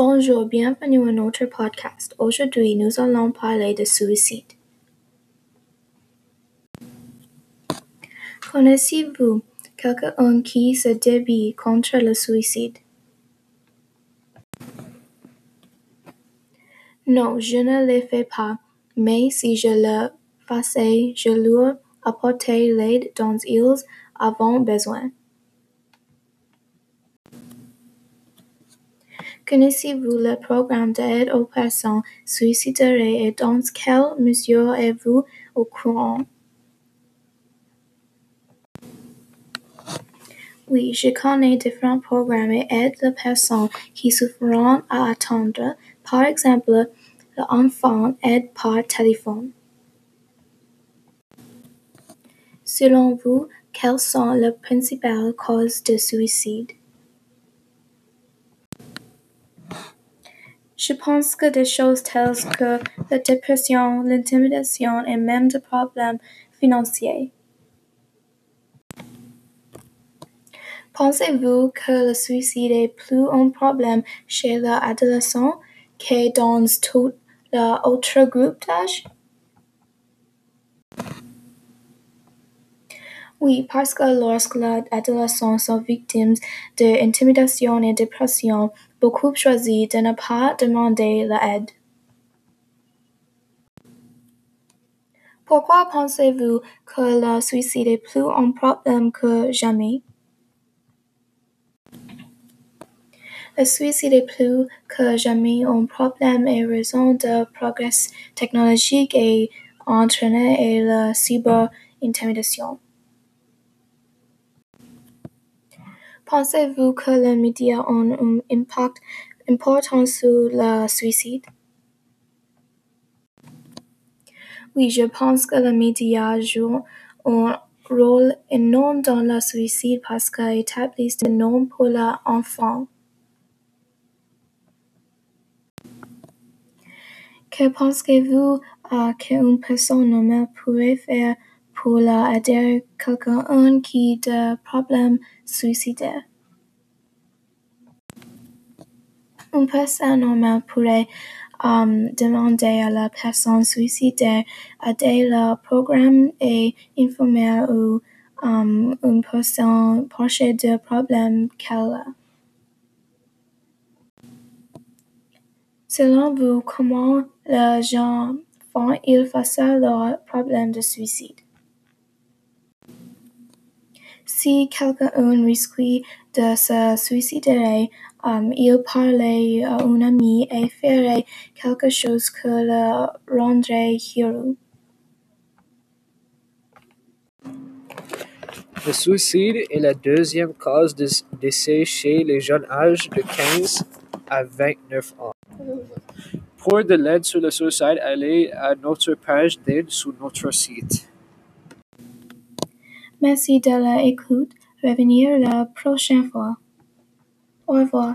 Bonjour, bienvenue à notre podcast. Aujourd'hui, nous allons parler de suicide. Connaissez-vous quelqu'un qui se débat contre le suicide? Non, je ne le fais pas, mais si je le faisais, je leur apporterais l'aide dont ils avaient besoin. Connaissez-vous le programme d'aide aux personnes suicidaires et dans quelle mesure êtes-vous au courant? Oui, je connais différents programmes et aident les personnes qui souffrent à attendre, par exemple l'enfant aide par téléphone. Selon vous, quelles sont les principales causes de suicide? Je pense que des choses telles que la dépression, l'intimidation et même des problèmes financiers. Pensez-vous que le suicide est plus un problème chez les adolescents que dans tout autre groupe d'âge? Oui, parce que lorsque les adolescents sont victimes d'intimidation et de pression, beaucoup choisissent de ne pas demander l'aide. Pourquoi pensez-vous que le suicide est plus un problème que jamais? Le suicide est plus que jamais un problème en raison du progrès technologique et et la cyber-intimidation. Pensez-vous que les médias ont un impact important sur le suicide? Oui, je pense que les médias jouent un rôle énorme dans le suicide parce qu'ils établissent des normes pour les enfants. Que pensez-vous qu'une personne normale pourrait faire pour aider quelqu'un qui a des problèmes suicidaires? Une personne normale pourrait demander à la personne suicidaire d'aider le programme et informer une personne proche du problème qu'elle a. Selon vous, comment les gens font-ils face à leur problème de suicide? Si quelqu'un risque de se suicider, il parlerait à un ami et ferait quelque chose qui le rendrait heureux. Le suicide est la deuxième cause de décès chez les jeunes âgés de quinze à vingt-neuf ans. Pour de l'aide sur le suicide, allez à notre page d'aide sur notre site. Merci de l'écoute. Revenir la prochaine fois. Au revoir.